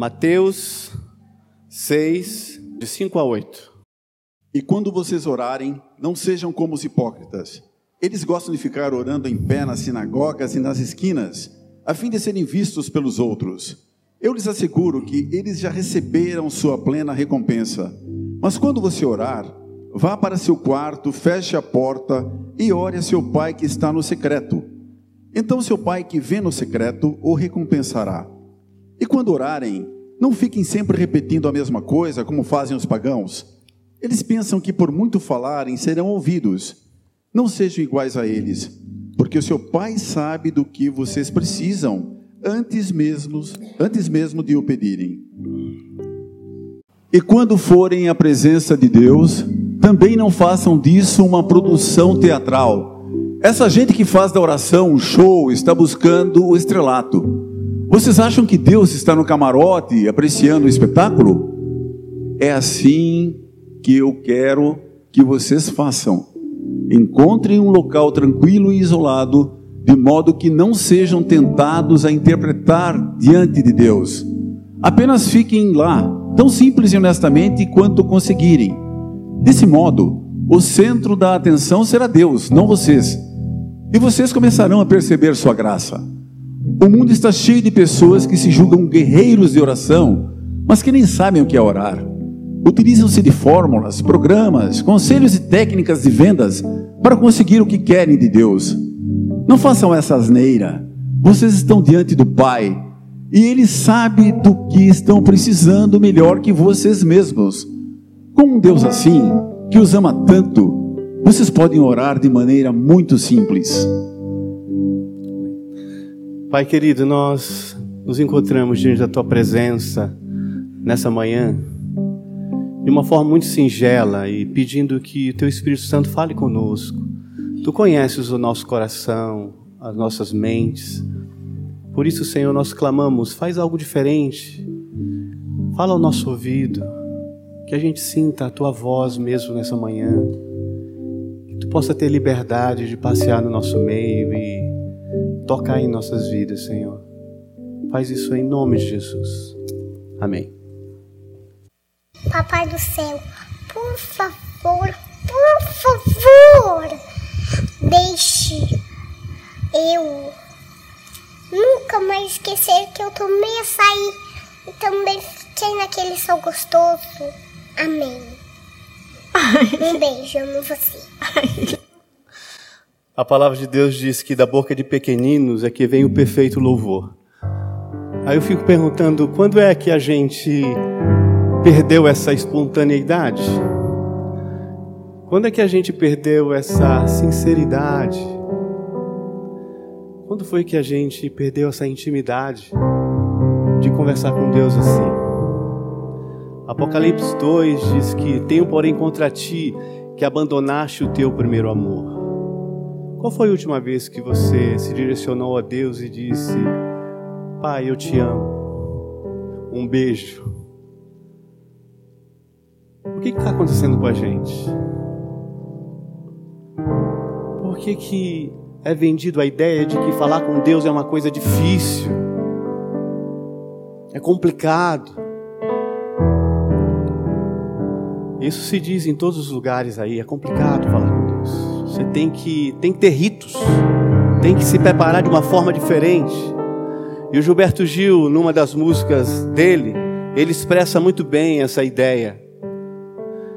Mateus 6, de 5 a 8. E quando vocês orarem, não sejam como os hipócritas. Eles gostam de ficar orando em pé nas sinagogas e nas esquinas, a fim de serem vistos pelos outros. Eu lhes asseguro que eles já receberam sua plena recompensa. Mas quando você orar, vá para seu quarto, feche a porta e ore a seu pai que está no secreto. Então seu pai que vê no secreto o recompensará. E quando orarem, não fiquem sempre repetindo a mesma coisa como fazem os pagãos. Eles pensam que por muito falarem serão ouvidos. Não sejam iguais a eles, porque o seu pai sabe do que vocês precisam antes mesmo, antes mesmo de o pedirem. E quando forem à presença de Deus, também não façam disso uma produção teatral. Essa gente que faz da oração um show está buscando o estrelato. Vocês acham que Deus está no camarote apreciando o espetáculo? É assim que eu quero que vocês façam. Encontrem um local tranquilo e isolado, de modo que não sejam tentados a interpretar diante de Deus. Apenas fiquem lá, tão simples e honestamente quanto conseguirem. Desse modo, o centro da atenção será Deus, não vocês. E vocês começarão a perceber sua graça. O mundo está cheio de pessoas que se julgam guerreiros de oração, mas que nem sabem o que é orar. Utilizam-se de fórmulas, programas, conselhos e técnicas de vendas para conseguir o que querem de Deus. Não façam essa asneira. Vocês estão diante do Pai e Ele sabe do que estão precisando melhor que vocês mesmos. Com um Deus assim, que os ama tanto, vocês podem orar de maneira muito simples. Pai querido, nós nos encontramos diante da tua presença nessa manhã de uma forma muito singela e pedindo que o teu Espírito Santo fale conosco. Tu conheces o nosso coração, as nossas mentes. Por isso, Senhor, nós clamamos, faz algo diferente. Fala ao nosso ouvido, que a gente sinta a tua voz mesmo nessa manhã. Que tu possa ter liberdade de passear no nosso meio e tocar em nossas vidas, Senhor. Faz isso em nome de Jesus. Amém. Papai do céu, por favor, por favor, deixe eu nunca mais esquecer que eu tomei açaí e também fiquei naquele sol gostoso. Amém. Um beijo, amo você. A palavra de Deus diz que da boca de pequeninos é que vem o perfeito louvor. Aí eu fico perguntando, quando é que a gente perdeu essa espontaneidade? Quando é que a gente perdeu essa sinceridade? Quando foi que a gente perdeu essa intimidade de conversar com Deus assim? Apocalipse 2 diz que tenho, porém, contra ti que abandonaste o teu primeiro amor. Qual foi a última vez que você se direcionou a Deus e disse: Pai, eu te amo. Um beijo. O que está acontecendo com a gente? Por que, que é vendido a ideia de que falar com Deus é uma coisa difícil? É complicado. Isso se diz em todos os lugares aí, é complicado falar com Deus. Você tem que, tem que ter ritos, tem que se preparar de uma forma diferente. E o Gilberto Gil, numa das músicas dele, ele expressa muito bem essa ideia.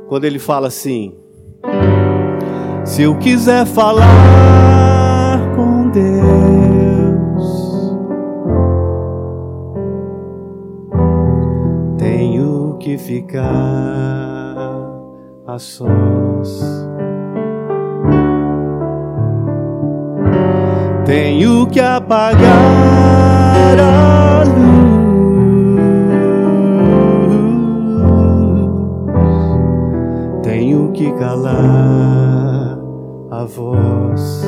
Quando ele fala assim: Se eu quiser falar com Deus, tenho que ficar a sós. Tenho que apagar a luz, tenho que calar a voz.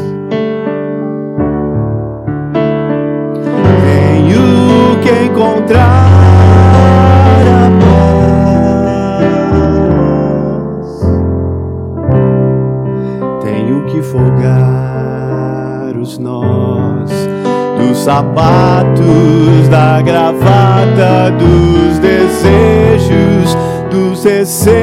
Tenho que encontrar sapatos, da gravata, dos desejos, dos receios.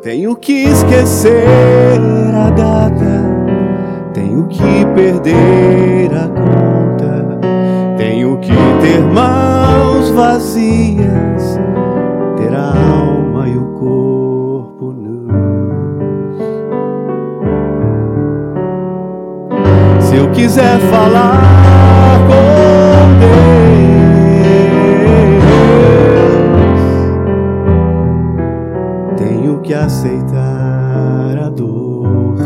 Tenho que esquecer a data, tenho que perder a conta, tenho que ter mãos vazias, ter a alma quiser falar com Deus, tenho que aceitar a dor.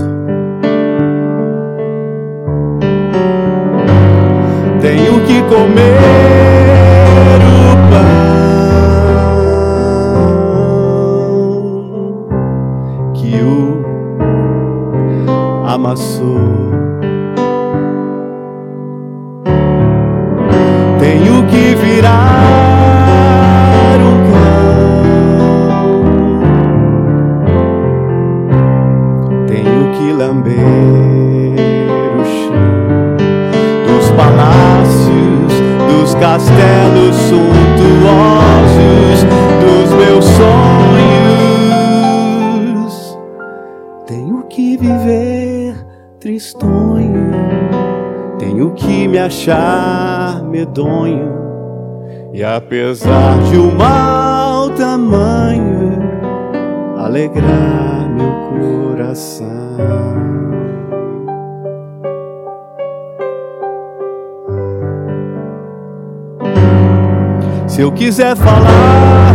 Tenho que comer medonho, e apesar de um mau tamanho, alegrar meu coração. Se eu quiser falar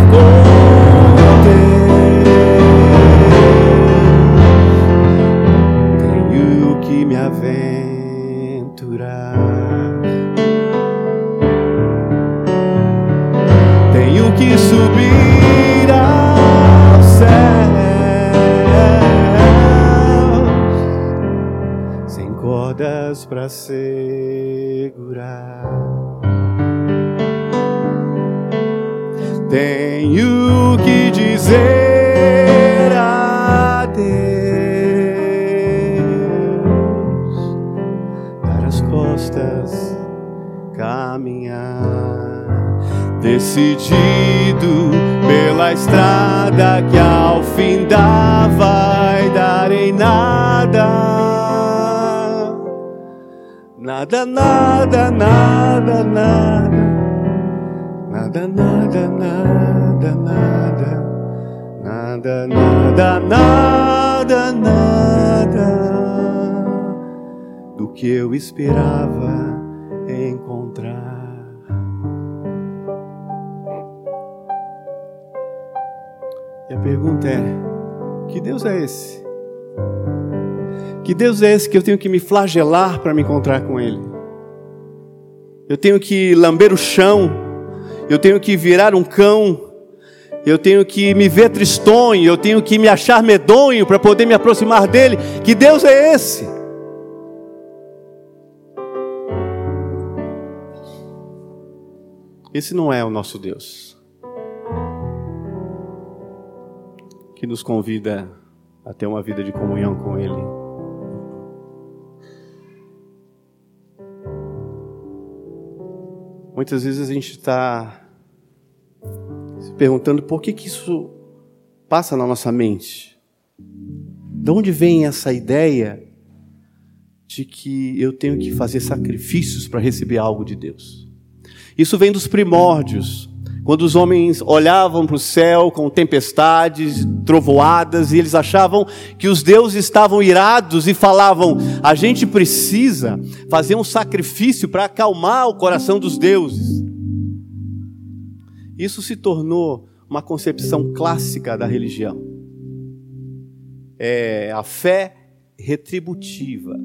Nada, nada, nada, nada. Nada, nada, nada, nada, nada, nada, nada, nada do que eu esperava encontrar. E a pergunta é: que Deus é esse? Que Deus é esse que eu tenho que me flagelar para me encontrar com Ele? Eu tenho que lamber o chão eu tenho que virar um cão, eu tenho que me ver tristonho, eu tenho que me achar medonho para poder me aproximar dele. Que Deus é esse? Esse não é o nosso Deus, que nos convida a ter uma vida de comunhão com Ele. Muitas vezes a gente está se perguntando por que, que isso passa na nossa mente. De onde vem essa ideia de que eu tenho que fazer sacrifícios para receber algo de Deus? Isso vem dos primórdios, quando os homens olhavam para o céu com tempestades, trovoadas, e eles achavam que os deuses estavam irados e falavam: a gente precisa fazer um sacrifício para acalmar o coração dos deuses. Isso se tornou uma concepção clássica da religião. É a fé retributiva.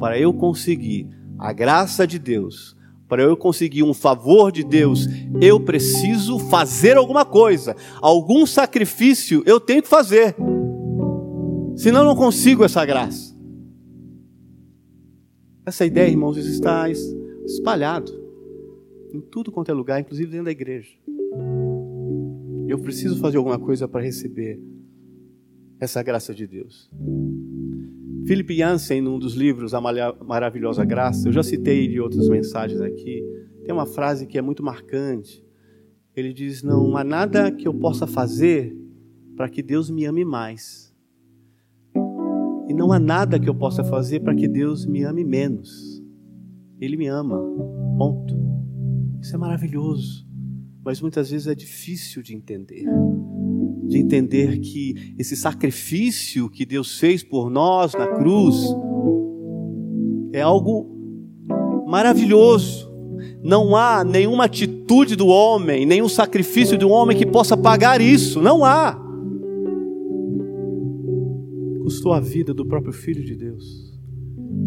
Para eu conseguir a graça de Deus, para eu conseguir um favor de Deus, eu preciso fazer alguma coisa, algum sacrifício eu tenho que fazer. Senão eu não consigo essa graça. Essa ideia, irmãos, está espalhado em tudo quanto é lugar, inclusive dentro da igreja. Eu preciso fazer alguma coisa para receber essa graça de Deus. Philip Jansen, num dos livros A Maravilhosa Graça, eu já citei de outras mensagens aqui, tem uma frase que é muito marcante. Ele diz: Não há nada que eu possa fazer para que Deus me ame mais. E não há nada que eu possa fazer para que Deus me ame menos. Ele me ama. Ponto. Isso é maravilhoso. Mas muitas vezes é difícil de entender. De entender que esse sacrifício que Deus fez por nós na cruz é algo maravilhoso. Não há nenhuma atitude do homem, nenhum sacrifício de um homem que possa pagar isso. Não há. Custou a vida do próprio Filho de Deus.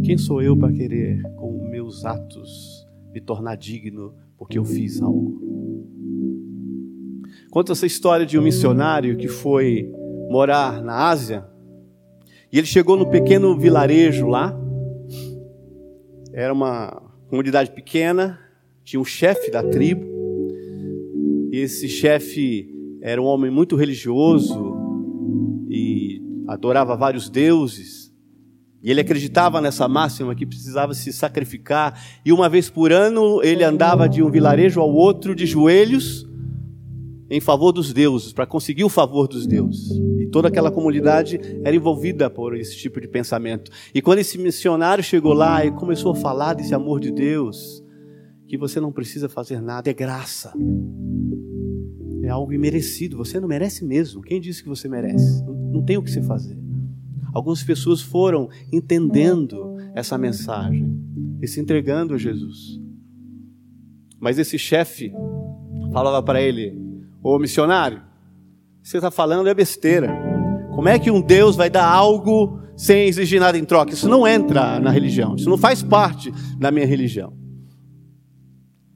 Quem sou eu para querer, com meus atos, me tornar digno porque eu fiz algo? Conta essa história de um missionário que foi morar na Ásia e ele chegou no pequeno vilarejo lá. Era uma comunidade pequena, tinha um chefe da tribo, e esse chefe era um homem muito religioso e adorava vários deuses. E ele acreditava nessa máxima que precisava se sacrificar, e uma vez por ano ele andava de um vilarejo ao outro de joelhos em favor dos deuses, para conseguir o favor dos deuses. E toda aquela comunidade era envolvida por esse tipo de pensamento. E quando esse missionário chegou lá e começou a falar desse amor de Deus, que você não precisa fazer nada, é graça. É algo imerecido, você não merece mesmo. Quem disse que você merece? Não, tem o que se fazer. Algumas pessoas foram entendendo essa mensagem e se entregando a Jesus. Mas esse chefe falava para ele: Ô missionário, você está falando é besteira. Como é que um Deus vai dar algo sem exigir nada em troca? Isso não entra na religião, isso não faz parte da minha religião.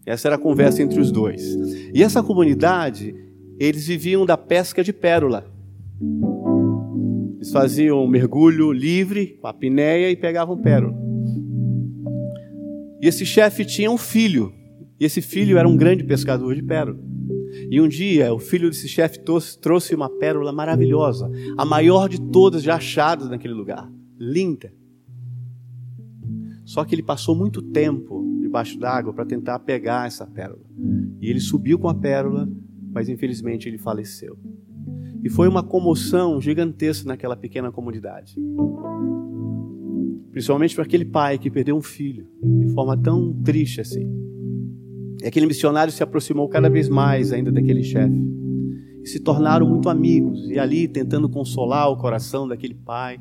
Essa era a conversa entre os dois. E essa comunidade, eles viviam da pesca de pérola. Eles faziam um mergulho livre com a pinéia e pegavam pérola. E esse chefe tinha um filho. E esse filho era um grande pescador de pérola. E um dia, o filho desse chefe trouxe uma pérola maravilhosa, a maior de todas já achadas naquele lugar. Linda. Só que ele passou muito tempo debaixo d'água para tentar pegar essa pérola. E ele subiu com a pérola, mas infelizmente ele faleceu. E foi uma comoção gigantesca naquela pequena comunidade. Principalmente para aquele pai que perdeu um filho de forma tão triste assim. E aquele missionário se aproximou cada vez mais ainda daquele chefe. E se tornaram muito amigos. E ali, tentando consolar o coração daquele pai,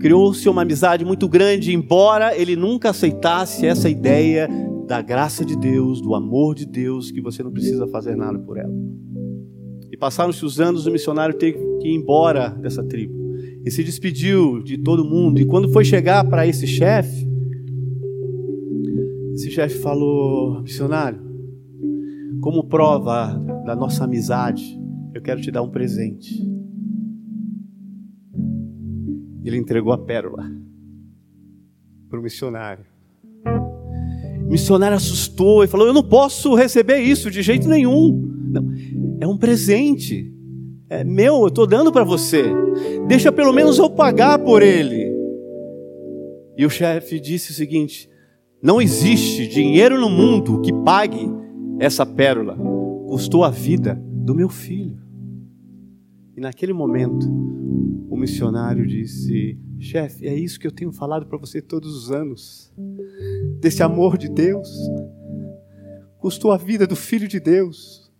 Criou-se uma amizade muito grande, embora ele nunca aceitasse essa ideia da graça de Deus, do amor de Deus, que você não precisa fazer nada por ela. E passaram-se os anos, o missionário teve que ir embora dessa tribo. E se despediu de todo mundo. E quando foi chegar para esse chefe, esse chefe falou: Missionário, como prova da nossa amizade, eu quero te dar um presente. Ele entregou a pérola para o missionário. O missionário assustou e falou: Eu não posso receber isso de jeito nenhum. Não, é um presente. É meu, eu estou dando para você. Deixa pelo menos eu pagar por ele. E o chefe disse o seguinte: Não existe dinheiro no mundo que pague essa pérola. Custou a vida do meu filho. E naquele momento, o missionário disse: Chefe, é isso que eu tenho falado para você todos os anos. Desse amor de Deus. Custou a vida do Filho de Deus.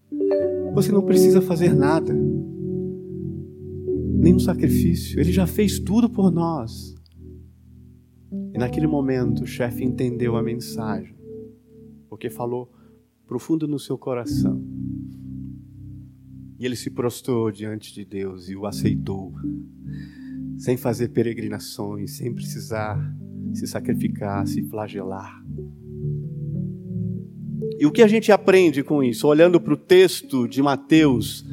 Você não precisa fazer nada. Nenhum sacrifício. Ele já fez tudo por nós. Naquele momento o chefe entendeu a mensagem. Porque falou profundo no seu coração. E ele se prostrou diante de Deus e o aceitou, sem fazer peregrinações, sem precisar se sacrificar, se flagelar. E o que a gente aprende com isso? Olhando para o texto de Mateus,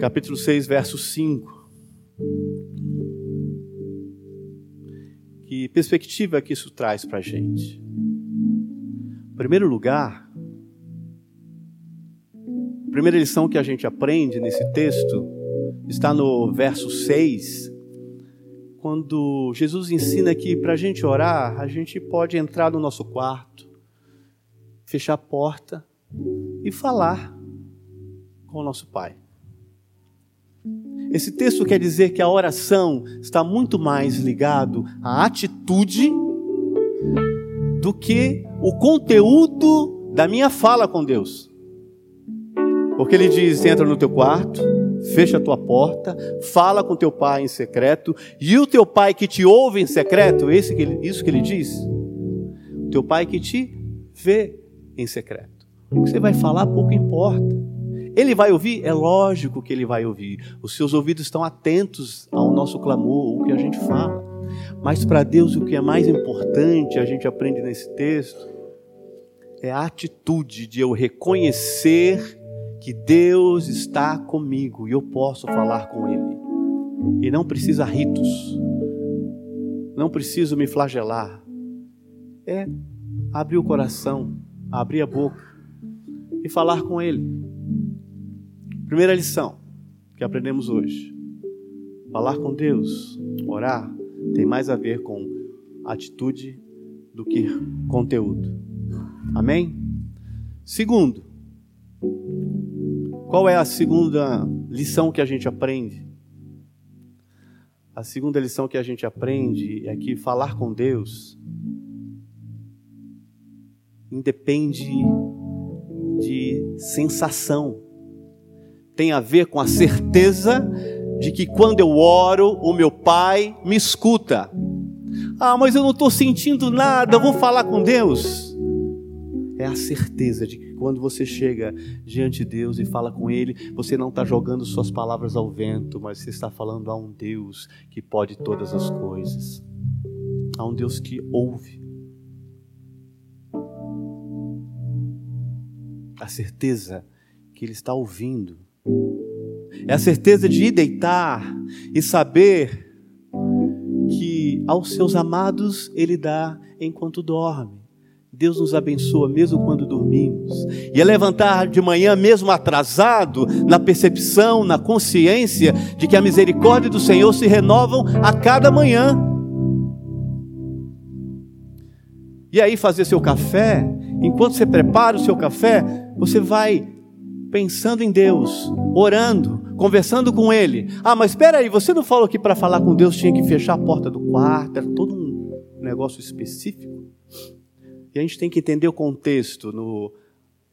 capítulo 6, verso 5. Perspectiva que isso traz para a gente? Em primeiro lugar, primeira lição que a gente aprende nesse texto está no verso 6, quando Jesus ensina que para a gente orar, a gente pode entrar no nosso quarto, fechar a porta e falar com o nosso Pai. Esse texto quer dizer que a oração está muito mais ligado à atitude do que o conteúdo da minha fala com Deus. Porque ele diz: entra no teu quarto, fecha a tua porta, fala com teu pai em secreto, e o teu pai que te ouve em secreto, esse que ele, isso que ele diz, o teu pai que te vê em secreto. O que você vai falar pouco importa. Ele vai ouvir? É lógico que ele vai ouvir. Os seus ouvidos estão atentos ao nosso clamor, o que a gente fala. Mas para Deus o que é mais importante, a gente aprende nesse texto, é a atitude de eu reconhecer que Deus está comigo e eu posso falar com Ele. E não precisa ritos, não preciso me flagelar. É abrir o coração, abrir a boca e falar com Ele. Primeira lição que aprendemos hoje: falar com Deus, orar, tem mais a ver com atitude do que conteúdo. Amém? Segundo, qual é a segunda lição que a gente aprende? A segunda lição que a gente aprende é que falar com Deus independe de sensação tem a ver com a certeza de que quando eu oro, o meu Pai me escuta. Ah, mas eu não estou sentindo nada, vou falar com Deus. É a certeza de que quando você chega diante de Deus e fala com Ele, você não está jogando suas palavras ao vento, mas você está falando a um Deus que pode todas as coisas, a um Deus que ouve. A certeza que Ele está ouvindo é a certeza de ir deitar e saber que aos seus amados Ele dá enquanto dorme. Deus nos abençoa mesmo quando dormimos. E é levantar de manhã, mesmo atrasado, na percepção, na consciência de que a misericórdia do Senhor se renovam a cada manhã. E aí, fazer seu café, enquanto você prepara o seu café, você vai pensando em Deus, orando, conversando com Ele. Ah, mas espera aí, você não falou que para falar com Deus tinha que fechar a porta do quarto, era todo um negócio específico? E a gente tem que entender o contexto no,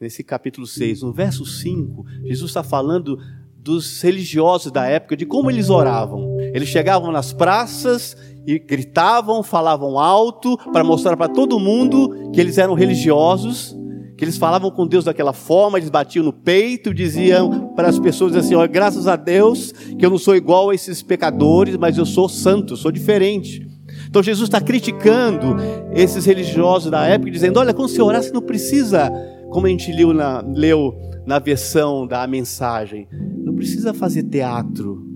nesse capítulo 6. No verso 5, Jesus está falando dos religiosos da época, de como eles oravam. Eles chegavam nas praças e gritavam, falavam alto, para mostrar para todo mundo que eles eram religiosos eles falavam com Deus daquela forma, eles batiam no peito, diziam para as pessoas assim: olha, graças a Deus que eu não sou igual a esses pecadores, mas eu sou santo, sou diferente. Então Jesus está criticando esses religiosos da época, dizendo: olha, quando você orar, você não precisa, como a gente leu na, leu na versão da mensagem, não precisa fazer teatro,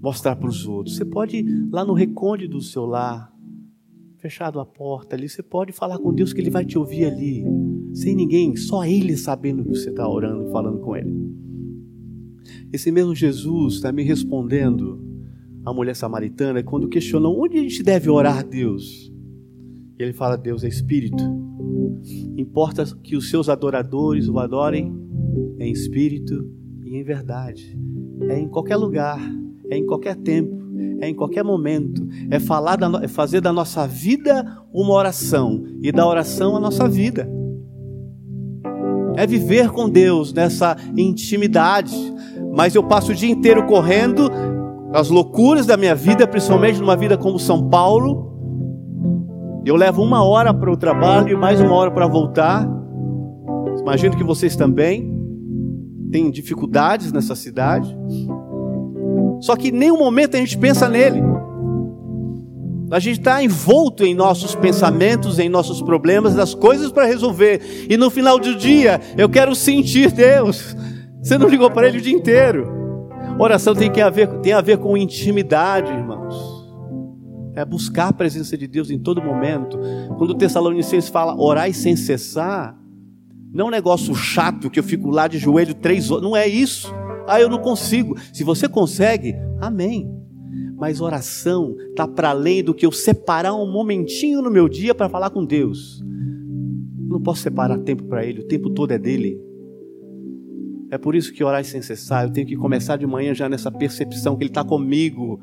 mostrar para os outros. Você pode ir lá no recôndito do seu lar, fechado a porta ali, você pode falar com Deus que Ele vai te ouvir ali, sem ninguém, só Ele sabendo que você está orando e falando com Ele. Esse mesmo Jesus está me respondendo a mulher samaritana quando questionou onde a gente deve orar a Deus. E ele fala: Deus é Espírito. Importa que os seus adoradores o adorem em espírito e em verdade. É em qualquer lugar, é em qualquer tempo é em qualquer momento, é falar da, é fazer da nossa vida uma oração e da oração a nossa vida. É viver com Deus nessa intimidade. Mas eu passo o dia inteiro correndo as loucuras da minha vida, principalmente numa vida como São Paulo. Eu levo uma hora para o trabalho e mais uma hora para voltar. Imagino que vocês também têm dificuldades nessa cidade. Só que em nenhum momento a gente pensa nele. A gente está envolto em nossos pensamentos, em nossos problemas, das coisas para resolver. E no final do dia, eu quero sentir Deus. Você não ligou para Ele o dia inteiro. Oração tem, que a ver, tem a ver com intimidade, irmãos. É buscar a presença de Deus em todo momento. Quando o Tessalonicenses fala orar sem cessar, não é um negócio chato que eu fico lá de joelho três horas. Não é isso. Ah, eu não consigo. Se você consegue, amém. Mas oração está para além do que eu separar um momentinho no meu dia para falar com Deus. não posso separar tempo para Ele, o tempo todo é dele. É por isso que orar é sem cessar. Eu tenho que começar de manhã já nessa percepção que Ele está comigo.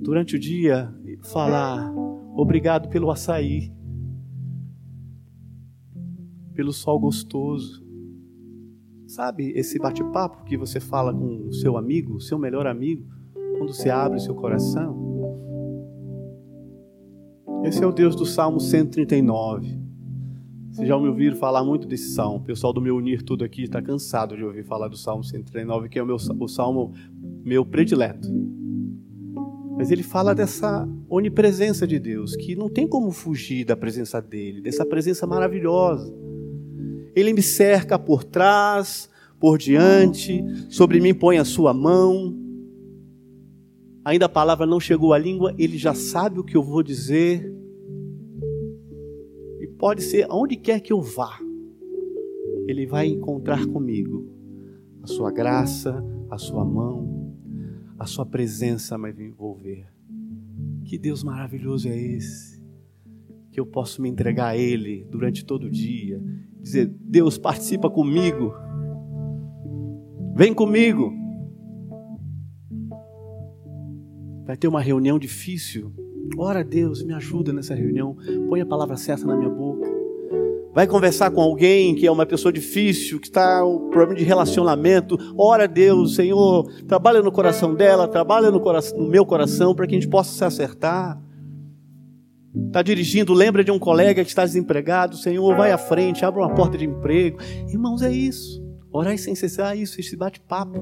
Durante o dia, falar obrigado pelo açaí, pelo sol gostoso. Sabe esse bate-papo que você fala com o seu amigo, seu melhor amigo, quando você abre o seu coração? Esse é o Deus do Salmo 139. Vocês já me ouviram falar muito desse salmo. O pessoal do meu Unir Tudo aqui está cansado de ouvir falar do Salmo 139, que é o, meu, o salmo meu predileto. Mas ele fala dessa onipresença de Deus, que não tem como fugir da presença dele, dessa presença maravilhosa. Ele me cerca por trás, por diante, sobre mim põe a sua mão. Ainda a palavra não chegou à língua, ele já sabe o que eu vou dizer pode ser aonde quer que eu vá, Ele vai encontrar comigo a sua graça, a sua mão, a sua presença vai me envolver. Que Deus maravilhoso é esse? Que eu posso me entregar a Ele durante todo o dia, dizer: Deus, participa comigo, vem comigo. Vai ter uma reunião difícil, Ora, Deus, me ajuda nessa reunião. Põe a palavra certa na minha boca. Vai conversar com alguém que é uma pessoa difícil, que está com problema de relacionamento. Ora, Deus, Senhor, trabalha no coração dela, trabalha no, coração, no meu coração, para que a gente possa se acertar. Está dirigindo, lembra de um colega que está desempregado. Senhor, vai à frente, abre uma porta de emprego. Irmãos, é isso. Orar sem cessar é isso, esse bate-papo.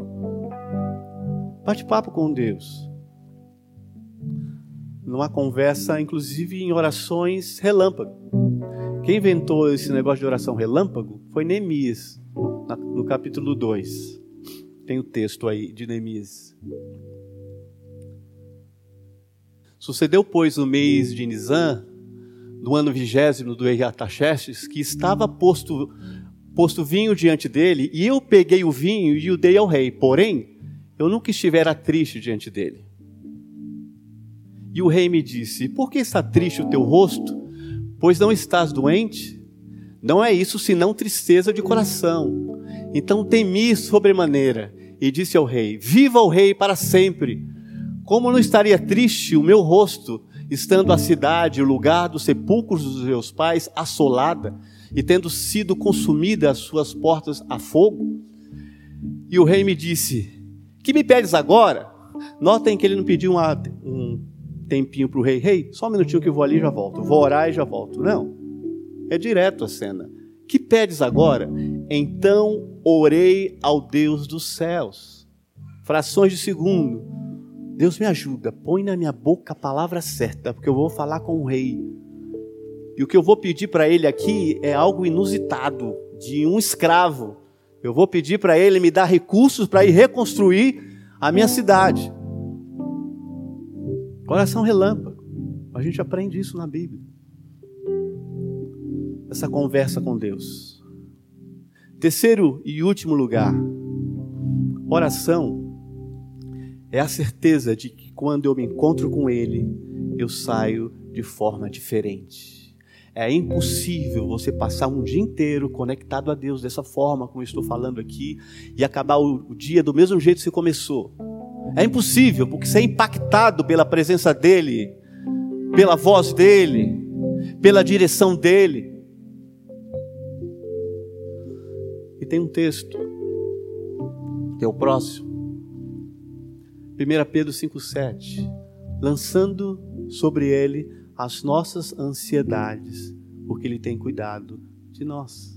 Bate-papo com Deus numa conversa, inclusive em orações relâmpago. Quem inventou esse negócio de oração relâmpago foi Neemias, no capítulo 2. Tem o texto aí de Neemias. Sucedeu, pois, no mês de Nisan, no ano vigésimo do rei Artaxerxes, que estava posto, posto vinho diante dele, e eu peguei o vinho e o dei ao rei. Porém, eu nunca estivera triste diante dele. E o rei me disse: Por que está triste o teu rosto? Pois não estás doente? Não é isso senão tristeza de coração. Então temi sobremaneira e disse ao rei: Viva o rei para sempre! Como não estaria triste o meu rosto, estando a cidade, o lugar dos sepulcros dos meus pais, assolada e tendo sido consumida as suas portas a fogo? E o rei me disse: Que me pedes agora? Notem que ele não pediu uma, um tempinho para o rei, rei, só um minutinho que eu vou ali e já volto, vou orar e já volto. Não, é direto a cena. Que pedes agora? Então orei ao Deus dos céus. Frações de segundo. Deus me ajuda, põe na minha boca a palavra certa, porque eu vou falar com o rei. E o que eu vou pedir para ele aqui é algo inusitado, de um escravo. Eu vou pedir para ele me dar recursos para ir reconstruir a minha cidade. Coração relâmpago. A gente aprende isso na Bíblia. Essa conversa com Deus. Terceiro e último lugar, oração é a certeza de que quando eu me encontro com Ele, eu saio de forma diferente. É impossível você passar um dia inteiro conectado a Deus dessa forma, como eu estou falando aqui, e acabar o dia do mesmo jeito que você começou. É impossível, porque você é impactado pela presença dEle, pela voz dEle, pela direção dEle. E tem um texto, que é o próximo, 1 Pedro 5,7, lançando sobre Ele as nossas ansiedades, porque Ele tem cuidado de nós.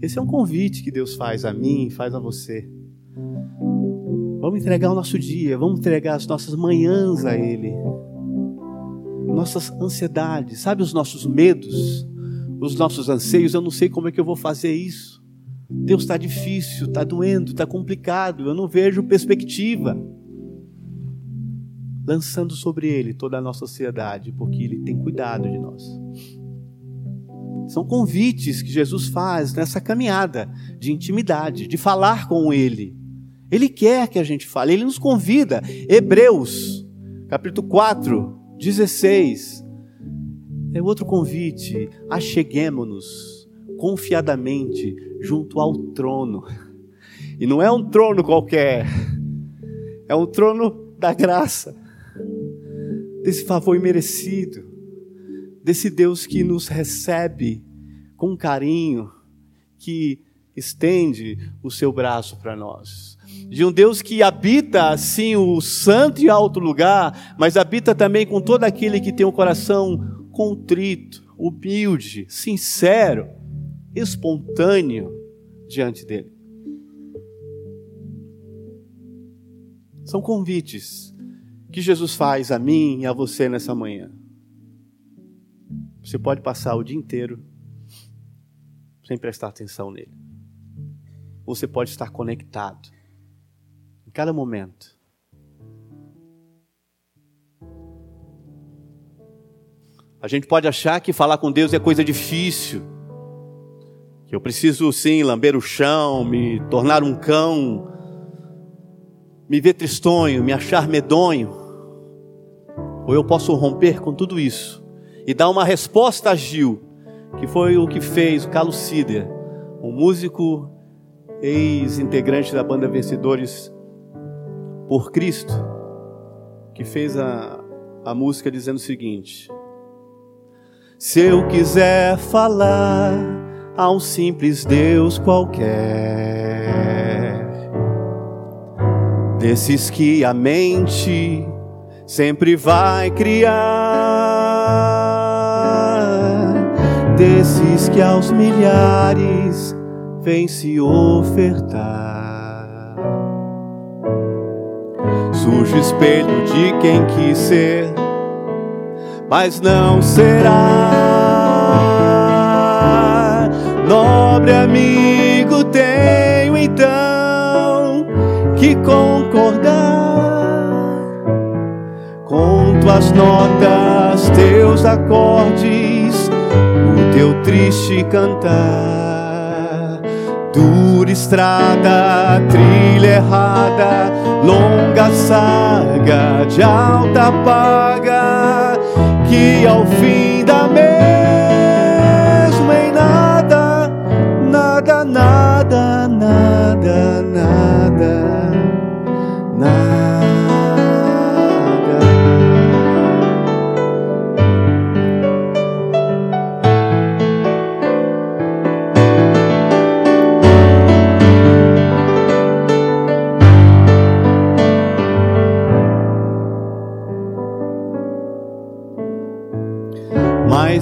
Esse é um convite que Deus faz a mim, faz a você. Vamos entregar o nosso dia, vamos entregar as nossas manhãs a Ele, nossas ansiedades, sabe, os nossos medos, os nossos anseios. Eu não sei como é que eu vou fazer isso. Deus está difícil, está doendo, está complicado, eu não vejo perspectiva. Lançando sobre Ele toda a nossa ansiedade, porque Ele tem cuidado de nós. São convites que Jesus faz nessa caminhada de intimidade, de falar com Ele ele quer que a gente fale, ele nos convida. Hebreus, capítulo 4, 16. É outro convite. Acheguemos-nos confiadamente junto ao trono. E não é um trono qualquer, é um trono da graça, desse favor imerecido, desse Deus que nos recebe com carinho, que estende o seu braço para nós. De um Deus que habita, assim, o santo e alto lugar, mas habita também com todo aquele que tem um coração contrito, humilde, sincero, espontâneo diante dele. São convites que Jesus faz a mim e a você nessa manhã. Você pode passar o dia inteiro sem prestar atenção nele. Você pode estar conectado em cada momento. A gente pode achar que falar com Deus é coisa difícil, que eu preciso sim lamber o chão, me tornar um cão, me ver tristonho, me achar medonho. Ou eu posso romper com tudo isso e dar uma resposta a Gil, que foi o que fez o Carlos Cider, um músico ex-integrante da banda Vencedores por Cristo, que fez a, a música dizendo o seguinte: Se eu quiser falar a um simples Deus qualquer, desses que a mente sempre vai criar, desses que aos milhares vem se ofertar. Sujo espelho de quem quis ser, mas não será. Nobre amigo, tenho então que concordar tuas notas, teus acordes, o teu triste cantar Dura estrada, trilha errada, longa saga de alta paga, que ao fim da mesma em nada, nada, nada, nada, nada.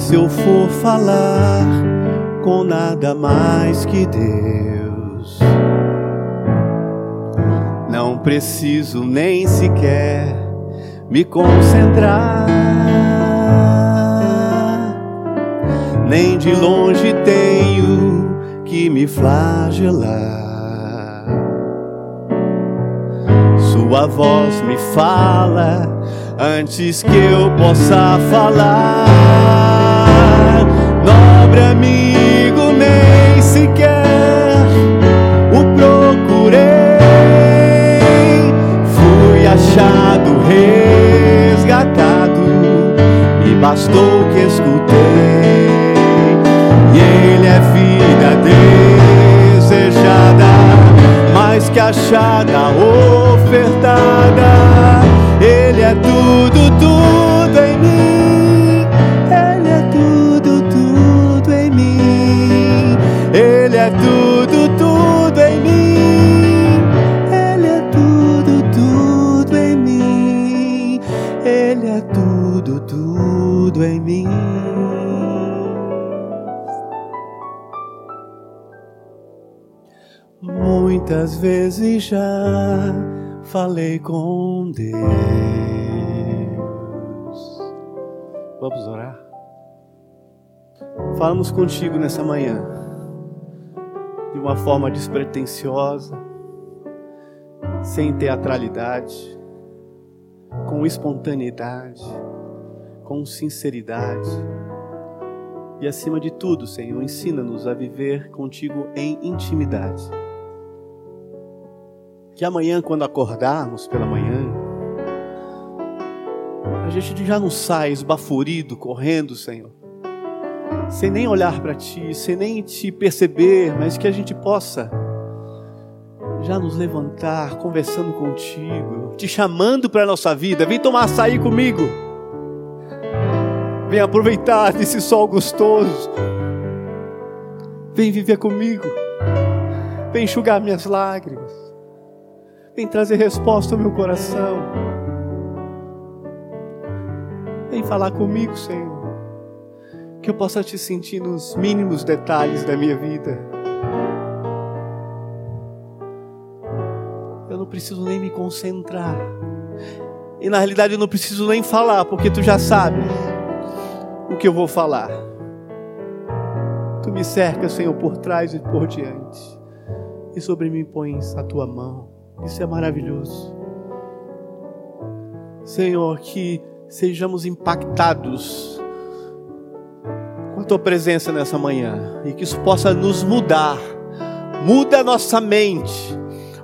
Se eu for falar com nada mais que Deus, não preciso nem sequer me concentrar, nem de longe tenho que me flagelar. Sua voz me fala antes que eu possa falar. Amigo, nem sequer o procurei. Fui achado, resgatado, e bastou que escutei. E ele é vida desejada, mais que achada, ofertada. Falamos contigo nessa manhã, de uma forma despretensiosa, sem teatralidade, com espontaneidade, com sinceridade. E acima de tudo, Senhor, ensina-nos a viver contigo em intimidade que amanhã, quando acordarmos pela manhã, a gente já não sai esbaforido, correndo, Senhor, sem nem olhar para Ti, sem nem te perceber, mas que a gente possa já nos levantar, conversando contigo, te chamando para a nossa vida. Vem tomar açaí comigo. Vem aproveitar desse sol gostoso. Vem viver comigo. Vem enxugar minhas lágrimas. Vem trazer resposta ao meu coração. Vem falar comigo, Senhor. Que eu possa te sentir nos mínimos detalhes da minha vida. Eu não preciso nem me concentrar. E na realidade eu não preciso nem falar, porque tu já sabes o que eu vou falar. Tu me cercas, Senhor, por trás e por diante. E sobre mim pões a tua mão. Isso é maravilhoso. Senhor, que sejamos impactados tua presença nessa manhã e que isso possa nos mudar. Muda a nossa mente,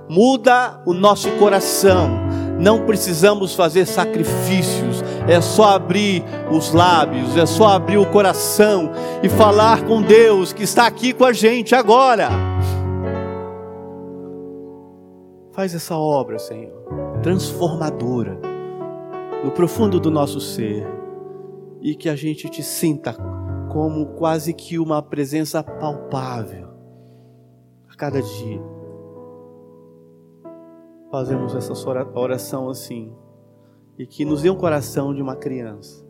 muda o nosso coração. Não precisamos fazer sacrifícios, é só abrir os lábios, é só abrir o coração e falar com Deus que está aqui com a gente agora. Faz essa obra, Senhor, transformadora, no profundo do nosso ser, e que a gente te sinta como quase que uma presença palpável a cada dia. Fazemos essa oração assim, e que nos dê um coração de uma criança,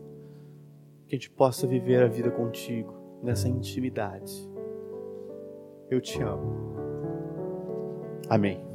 que a gente possa viver a vida contigo nessa intimidade. Eu te amo. Amém.